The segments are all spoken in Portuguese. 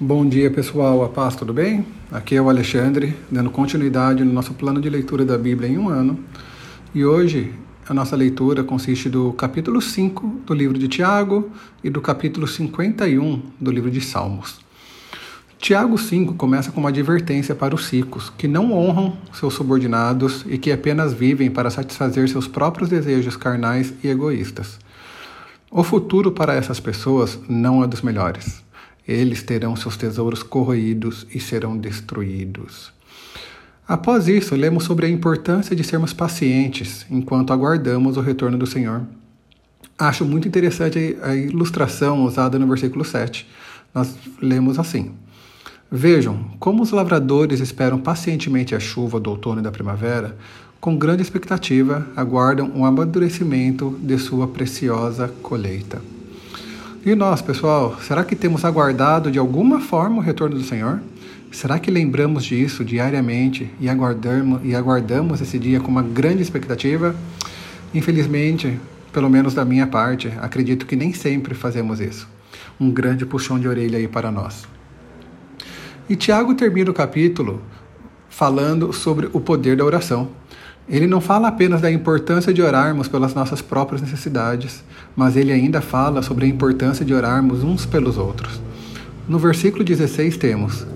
Bom dia pessoal, a paz, tudo bem? Aqui é o Alexandre, dando continuidade no nosso plano de leitura da Bíblia em um ano. E hoje a nossa leitura consiste do capítulo 5 do livro de Tiago e do capítulo 51 do livro de Salmos. Tiago 5 começa com uma advertência para os ricos, que não honram seus subordinados e que apenas vivem para satisfazer seus próprios desejos carnais e egoístas. O futuro para essas pessoas não é dos melhores. Eles terão seus tesouros corroídos e serão destruídos. Após isso, lemos sobre a importância de sermos pacientes enquanto aguardamos o retorno do Senhor. Acho muito interessante a ilustração usada no versículo 7. Nós lemos assim: Vejam como os lavradores esperam pacientemente a chuva do outono e da primavera, com grande expectativa aguardam o amadurecimento de sua preciosa colheita. E nós, pessoal, será que temos aguardado de alguma forma o retorno do Senhor? Será que lembramos disso diariamente e aguardamos, e aguardamos esse dia com uma grande expectativa? Infelizmente, pelo menos da minha parte, acredito que nem sempre fazemos isso. Um grande puxão de orelha aí para nós. E Tiago termina o capítulo falando sobre o poder da oração. Ele não fala apenas da importância de orarmos pelas nossas próprias necessidades, mas ele ainda fala sobre a importância de orarmos uns pelos outros. No versículo 16 temos: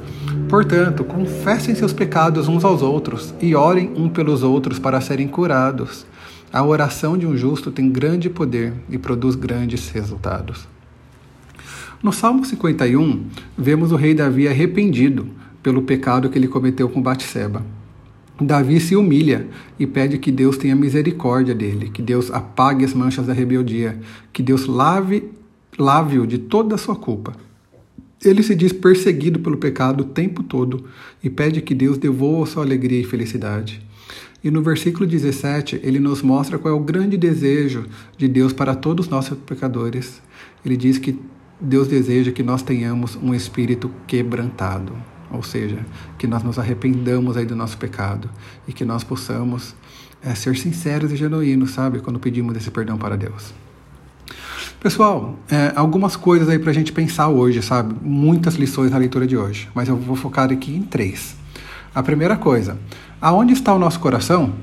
Portanto, confessem seus pecados uns aos outros e orem um pelos outros para serem curados. A oração de um justo tem grande poder e produz grandes resultados. No Salmo 51, vemos o rei Davi arrependido pelo pecado que ele cometeu com Batseba. Davi se humilha e pede que Deus tenha misericórdia dele, que Deus apague as manchas da rebeldia, que Deus lave lave-o de toda a sua culpa. Ele se diz perseguido pelo pecado o tempo todo e pede que Deus devolva sua alegria e felicidade. E no versículo 17, ele nos mostra qual é o grande desejo de Deus para todos nós pecadores. Ele diz que Deus deseja que nós tenhamos um espírito quebrantado ou seja, que nós nos arrependamos aí do nosso pecado e que nós possamos é, ser sinceros e genuínos, sabe, quando pedimos esse perdão para Deus. Pessoal, é, algumas coisas aí para a gente pensar hoje, sabe? Muitas lições na leitura de hoje, mas eu vou focar aqui em três. A primeira coisa, aonde está o nosso coração?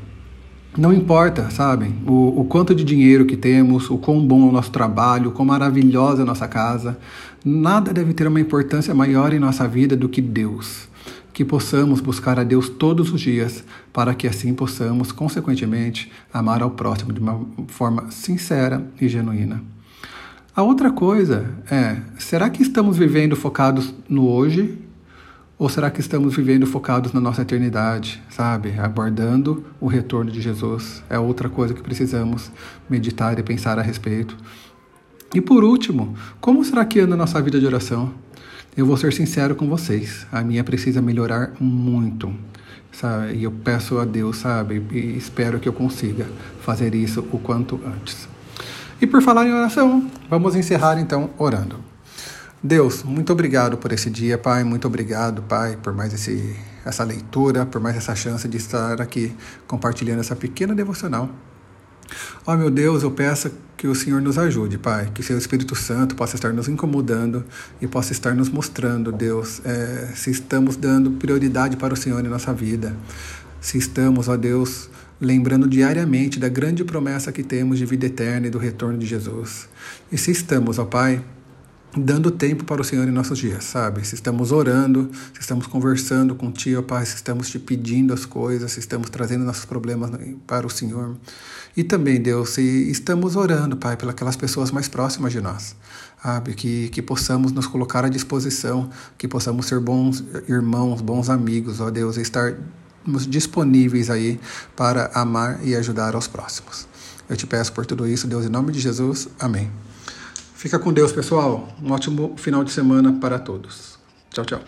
Não importa, sabe, o, o, quanto de dinheiro que temos, o quão bom é o nosso trabalho, o quão maravilhosa é a nossa casa, nada deve ter uma importância maior em nossa vida do que Deus. Que possamos buscar a Deus todos os dias, para que assim possamos, consequentemente, amar ao próximo de uma forma sincera e genuína. A outra coisa é: será que estamos vivendo focados no hoje ou será que estamos vivendo focados na nossa eternidade, sabe? Aguardando o retorno de Jesus. É outra coisa que precisamos meditar e pensar a respeito. E por último, como será que anda a nossa vida de oração? Eu vou ser sincero com vocês, a minha precisa melhorar muito. Sabe? E eu peço a Deus, sabe? E espero que eu consiga fazer isso o quanto antes. E por falar em oração, vamos encerrar então orando. Deus, muito obrigado por esse dia, Pai. Muito obrigado, Pai, por mais esse, essa leitura, por mais essa chance de estar aqui compartilhando essa pequena devocional. Ó oh, meu Deus, eu peço que o Senhor nos ajude, Pai, que o Seu Espírito Santo possa estar nos incomodando e possa estar nos mostrando, Deus, é, se estamos dando prioridade para o Senhor em nossa vida, se estamos, ó Deus, lembrando diariamente da grande promessa que temos de vida eterna e do retorno de Jesus. E se estamos, ó Pai, dando tempo para o Senhor em nossos dias, sabe? Se estamos orando, se estamos conversando com Ti, ó Pai, se estamos te pedindo as coisas, se estamos trazendo nossos problemas para o Senhor. E também, Deus, se estamos orando, Pai, pelas pessoas mais próximas de nós, sabe? Que, que possamos nos colocar à disposição, que possamos ser bons irmãos, bons amigos, ó Deus, e estarmos disponíveis aí para amar e ajudar aos próximos. Eu te peço por tudo isso, Deus, em nome de Jesus. Amém. Fica com Deus, pessoal. Um ótimo final de semana para todos. Tchau, tchau.